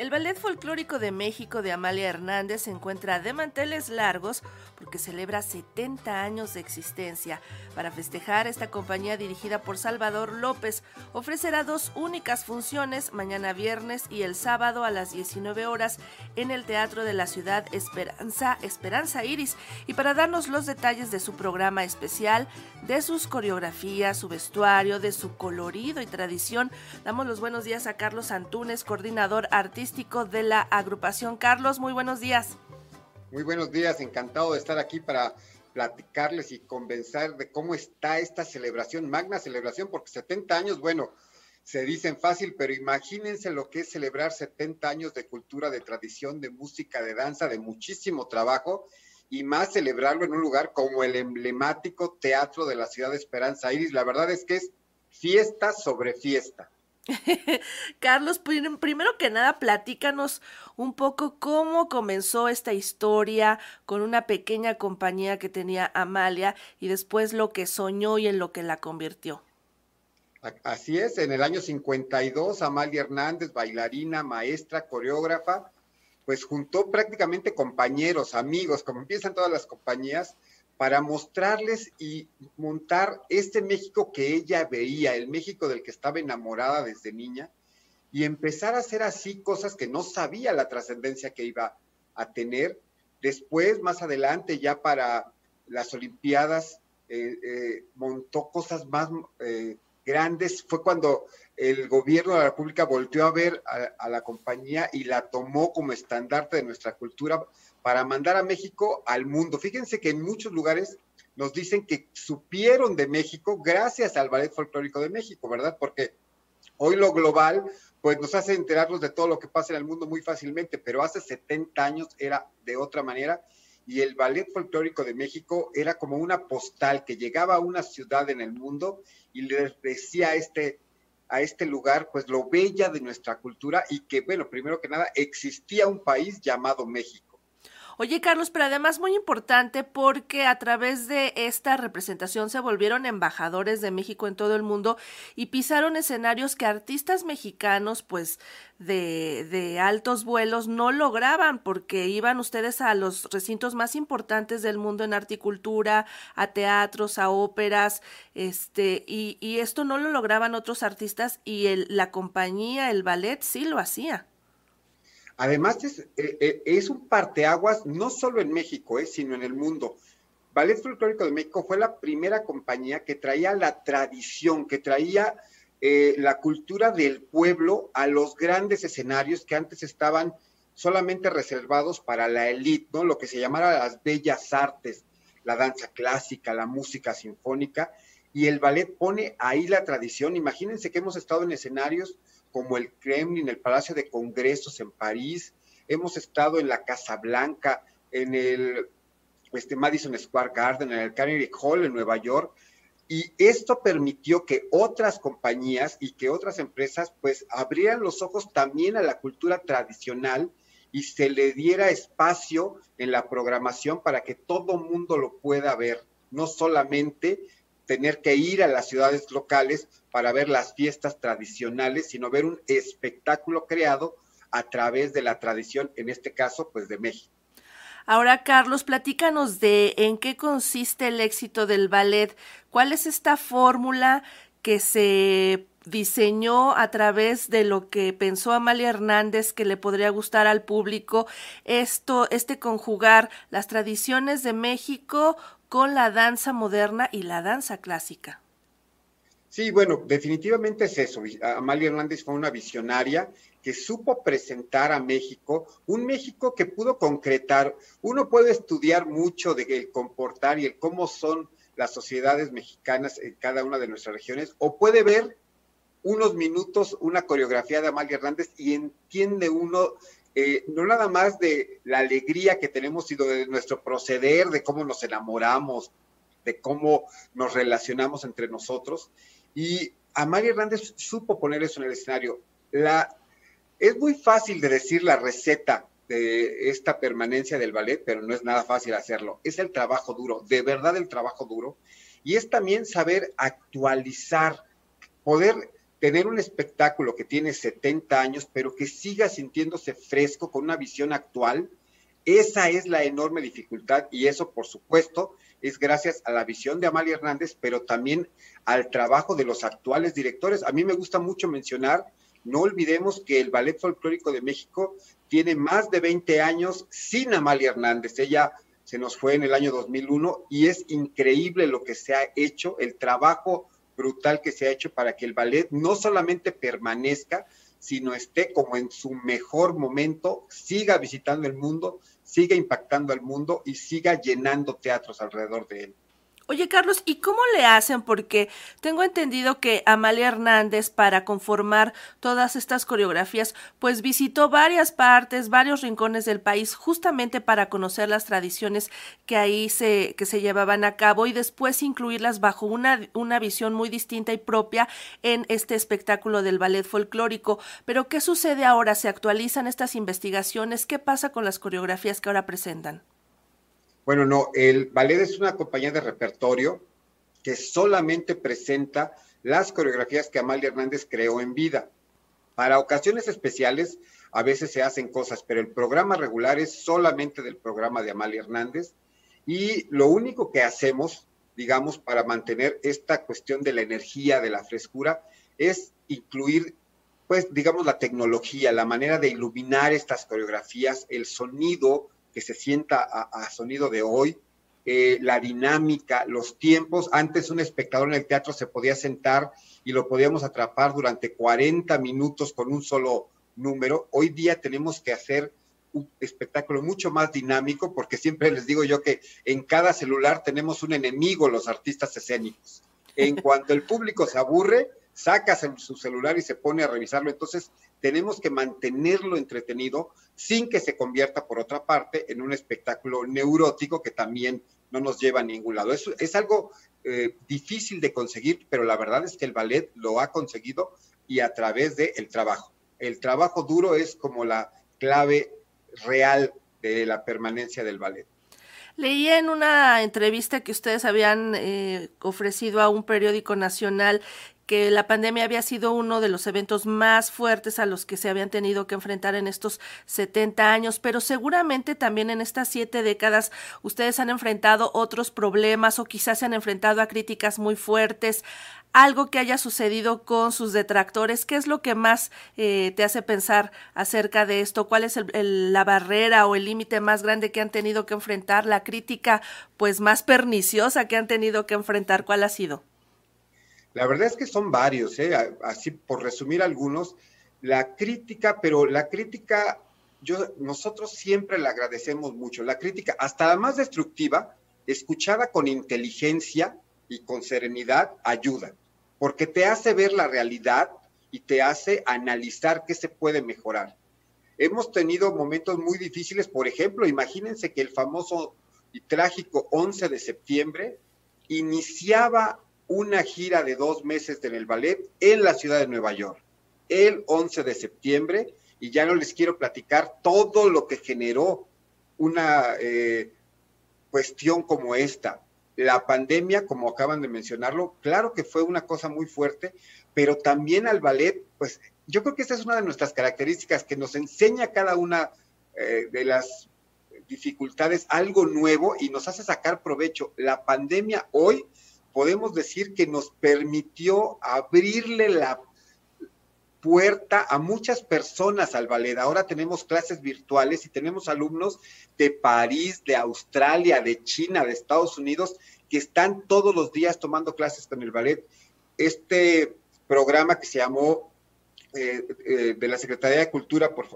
El Ballet Folclórico de México de Amalia Hernández se encuentra de manteles largos porque celebra 70 años de existencia. Para festejar, esta compañía dirigida por Salvador López ofrecerá dos únicas funciones, mañana viernes y el sábado a las 19 horas en el Teatro de la Ciudad Esperanza, Esperanza Iris. Y para darnos los detalles de su programa especial, de sus coreografías, su vestuario, de su colorido y tradición, damos los buenos días a Carlos Antunes, coordinador artístico de la agrupación. Carlos, muy buenos días. Muy buenos días, encantado de estar aquí para platicarles y convencer de cómo está esta celebración, magna celebración, porque 70 años, bueno, se dicen fácil, pero imagínense lo que es celebrar 70 años de cultura, de tradición, de música, de danza, de muchísimo trabajo, y más celebrarlo en un lugar como el emblemático Teatro de la Ciudad de Esperanza Iris. La verdad es que es fiesta sobre fiesta. Carlos, primero que nada, platícanos un poco cómo comenzó esta historia con una pequeña compañía que tenía Amalia y después lo que soñó y en lo que la convirtió. Así es, en el año 52, Amalia Hernández, bailarina, maestra, coreógrafa, pues juntó prácticamente compañeros, amigos, como empiezan todas las compañías, para mostrarles y montar este México que ella veía, el México del que estaba enamorada desde niña, y empezar a hacer así cosas que no sabía la trascendencia que iba a tener. Después, más adelante, ya para las Olimpiadas, eh, eh, montó cosas más eh, grandes. Fue cuando el gobierno de la República volteó a ver a, la compañía y la tomó como estandarte de nuestra cultura para mandar a México al mundo. Fíjense que en muchos lugares nos dicen que supieron de México gracias al Ballet Folclórico de México, ¿verdad? Porque hoy lo global pues nos hace enterarnos de todo lo que pasa en el mundo muy fácilmente, pero hace 70 años era de otra manera y el Ballet Folclórico de México era como una postal que llegaba a una ciudad en el mundo y le decía a este a este lugar, pues lo bella de nuestra cultura y que, bueno, primero que nada, existía un país llamado México. Oye, Carlos, pero además muy importante porque a través de esta representación se volvieron embajadores de México en todo el mundo y pisaron escenarios que artistas mexicanos, pues, de, de altos vuelos no lograban porque iban ustedes a los recintos más importantes del mundo en articultura, a teatros, a óperas, este, y, y esto no lo lograban otros artistas y el, la compañía, el ballet, sí lo hacía. Además, es, eh, eh, es un parteaguas no solo en México, eh, sino en el mundo. Ballet Folclórico de México fue la primera compañía que traía la tradición, que traía la cultura del pueblo a los grandes escenarios que antes estaban solamente reservados para la élite, ¿no? Lo que se llamara las bellas artes, la danza clásica, la música sinfónica, y el ballet pone ahí la tradición. Imagínense que hemos estado en escenarios como el Kremlin, el Palacio de Congresos en París, hemos estado en la Casa Blanca, en el este, Madison Square Garden, en el Carnegie Hall en Nueva York, y esto permitió que otras compañías y que otras empresas pues abrieran los ojos también a la cultura tradicional y se le diera espacio en la programación para que todo mundo lo pueda ver, no solamente tener que ir a las ciudades locales para ver las fiestas tradicionales, sino ver un espectáculo creado a través de la tradición, en este caso, pues de México. Ahora, Carlos, platícanos de en qué consiste el éxito del ballet, cuál es esta fórmula que se diseñó a través de lo que pensó Amalia Hernández que le podría gustar al público esto este conjugar las tradiciones de México con la danza moderna y la danza clásica. Sí, bueno, definitivamente es eso. Amalia Hernández fue una visionaria que supo presentar a México, un México que pudo concretar. Uno puede estudiar mucho de el comportar y el cómo son las sociedades mexicanas en cada una de nuestras regiones, o puede ver unos minutos una coreografía de Amalia Hernández y entiende uno eh, no nada más de la alegría que tenemos, sino de nuestro proceder, de cómo nos enamoramos, de cómo nos relacionamos entre nosotros. Y Amalia Hernández supo poner eso en el escenario. La, es muy fácil de decir la receta de esta permanencia del ballet, pero no es nada fácil hacerlo. Es el trabajo duro, de verdad el trabajo duro. Y es también saber actualizar, poder tener un espectáculo que tiene 70 años, pero que siga sintiéndose fresco con una visión actual, esa es la enorme dificultad y eso, por supuesto, es gracias a la visión de Amalia Hernández, pero también al trabajo de los actuales directores. A mí me gusta mucho mencionar, no olvidemos que el Ballet Folclórico de México tiene más de 20 años sin Amalia Hernández. Ella se nos fue en el año 2001 y es increíble lo que se ha hecho, el trabajo brutal que se ha hecho para que el ballet no solamente permanezca, sino esté como en su mejor momento, siga visitando el mundo, siga impactando al mundo y siga llenando teatros alrededor de él. Oye, Carlos, ¿y cómo le hacen? Porque tengo entendido que Amalia Hernández, para conformar todas estas coreografías, pues visitó varias partes, varios rincones del país, justamente para conocer las tradiciones que ahí se, que se llevaban a cabo y después incluirlas bajo una, una visión muy distinta y propia en este espectáculo del ballet folclórico. Pero, ¿qué sucede ahora? ¿Se actualizan estas investigaciones? ¿Qué pasa con las coreografías que ahora presentan? Bueno, no, el ballet es una compañía de repertorio que solamente presenta las coreografías que Amalia Hernández creó en vida. Para ocasiones especiales a veces se hacen cosas, pero el programa regular es solamente del programa de Amalia Hernández y lo único que hacemos, digamos, para mantener esta cuestión de la energía, de la frescura, es incluir, pues, digamos, la tecnología, la manera de iluminar estas coreografías, el sonido, que se sienta a, sonido de hoy, eh, la dinámica, los tiempos. Antes un espectador en el teatro se podía sentar y lo podíamos atrapar durante 40 minutos con un solo número. Hoy día tenemos que hacer un espectáculo mucho más dinámico porque siempre les digo yo que en cada celular tenemos un enemigo los artistas escénicos. En cuanto el público se aburre, saca su celular y se pone a revisarlo. Entonces, tenemos que mantenerlo entretenido sin que se convierta, por otra parte, en un espectáculo neurótico que también no nos lleva a ningún lado. Es, es algo eh, difícil de conseguir, pero la verdad es que el ballet lo ha conseguido y a través del el trabajo. El trabajo duro es como la clave real de la permanencia del ballet. Leí en una entrevista que ustedes habían eh, ofrecido a un periódico nacional que la pandemia había sido uno de los eventos más fuertes a los que se habían tenido que enfrentar en estos 70 años, pero seguramente también en estas siete décadas ustedes han enfrentado otros problemas o quizás se han enfrentado a críticas muy fuertes, algo que haya sucedido con sus detractores. ¿Qué es lo que más eh, te hace pensar acerca de esto? ¿Cuál es la barrera o el límite más grande que han tenido que enfrentar? La crítica pues más perniciosa que han tenido que enfrentar, ¿cuál ha sido? La verdad es que son varios, ¿eh? así por resumir algunos, la crítica, pero la crítica, yo, nosotros siempre la agradecemos mucho, la crítica, hasta la más destructiva, escuchada con inteligencia y con serenidad, ayuda, porque te hace ver la realidad y te hace analizar qué se puede mejorar. Hemos tenido momentos muy difíciles, por ejemplo, imagínense que el famoso y trágico 11 de septiembre iniciaba una gira de dos meses en el ballet en la ciudad de Nueva York, el 11 de septiembre, y ya no les quiero platicar todo lo que generó una eh, cuestión como esta. La pandemia, como acaban de mencionarlo, claro que fue una cosa muy fuerte, pero también al ballet, pues yo creo que esa es una de nuestras características que nos enseña cada una eh, de las dificultades algo nuevo y nos hace sacar provecho. La pandemia hoy podemos decir que nos permitió abrirle la puerta a muchas personas al ballet. Ahora tenemos clases virtuales y tenemos alumnos de París, de Australia, de China, de Estados Unidos, que están todos los días tomando clases con el ballet. Este programa que se llamó eh, eh, de la Secretaría de Cultura, por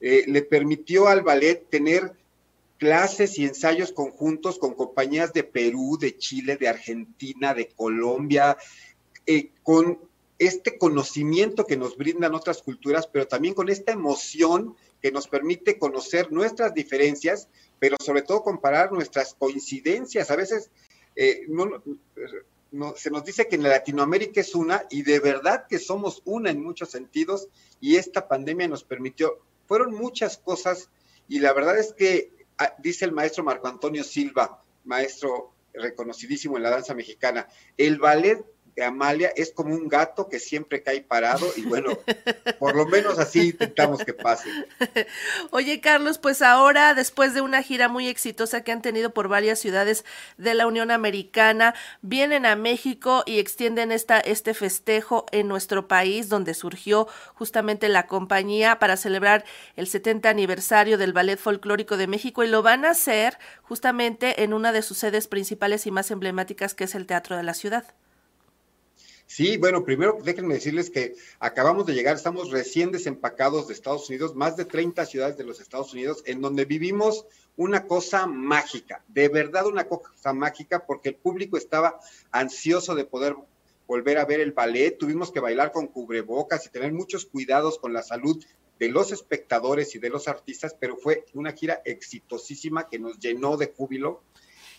eh, le permitió al ballet tener clases y ensayos conjuntos con compañías de Perú, de Chile, de Argentina, de Colombia, eh, con este conocimiento que nos brindan otras culturas, pero también con esta emoción que nos permite conocer nuestras diferencias, pero sobre todo comparar nuestras coincidencias. A veces eh, se nos dice que en Latinoamérica es una y de verdad que somos una en muchos sentidos y esta pandemia nos permitió, fueron muchas cosas y la verdad es que dice el maestro Marco Antonio Silva, maestro reconocidísimo en la danza mexicana, el ballet de Amalia es como un gato que siempre cae parado y bueno, por lo menos así intentamos que pase. Oye, Carlos, pues ahora, después de una gira muy exitosa que han tenido por varias ciudades de la Unión Americana, vienen a México y extienden esta, este festejo en nuestro país, donde surgió justamente la compañía para celebrar el 70 aniversario del Ballet Folclórico de México y lo van a hacer justamente en una de sus sedes principales y más emblemáticas, que es el Teatro de la Ciudad. Sí, bueno, primero déjenme decirles que acabamos de llegar, estamos recién desempacados de Estados Unidos, más de 30 ciudades de los Estados Unidos, en donde vivimos una cosa mágica, de verdad una cosa mágica, porque el público estaba ansioso de poder volver a ver el ballet, tuvimos que bailar con cubrebocas y tener muchos cuidados con la salud de los espectadores y de los artistas, pero fue una gira exitosísima que nos llenó de júbilo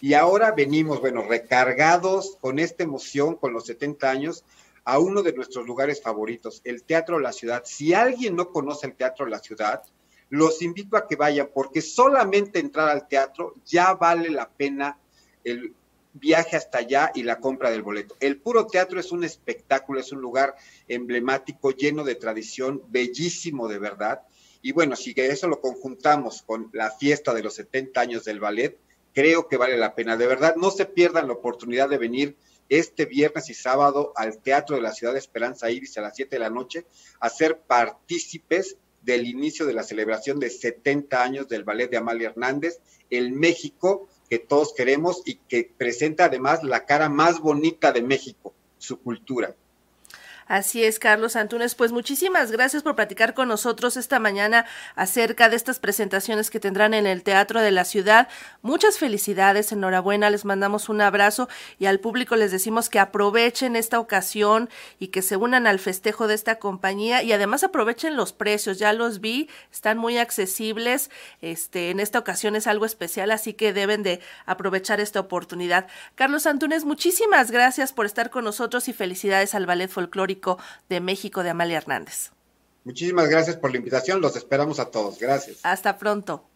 y ahora venimos, bueno, recargados con esta emoción, con los 70 años, a uno de nuestros lugares favoritos, el Teatro La Ciudad. Si alguien no conoce el Teatro La Ciudad, los invito a que vayan, porque solamente entrar al teatro ya vale la pena el viaje hasta allá y la compra del boleto. El puro teatro es un espectáculo, es un lugar emblemático, lleno de tradición, bellísimo de verdad. Y bueno, si eso lo conjuntamos con la fiesta de los 70 años del ballet, creo que vale la pena. De verdad, no se pierdan la oportunidad de venir este viernes y sábado al Teatro de la Ciudad de Esperanza Iris a las 7 de la noche a ser partícipes del inicio de la celebración de 70 años del ballet de Amalia Hernández, el México que todos queremos y que presenta además la cara más bonita de México, su cultura. Así es, Carlos Antunes. Pues muchísimas gracias por platicar con nosotros esta mañana acerca de estas presentaciones que tendrán en el Teatro de la Ciudad. Muchas felicidades, enhorabuena, les mandamos un abrazo y al público les decimos que aprovechen esta ocasión y que se unan al festejo de esta compañía y además aprovechen los precios. Ya los vi, están muy accesibles. Este, en esta ocasión es algo especial, así que deben de aprovechar esta oportunidad. Carlos Antunes, muchísimas gracias por estar con nosotros y felicidades al Ballet Folclórico de México de Amalia Hernández. Muchísimas gracias por la invitación, los esperamos a todos. Gracias. Hasta pronto.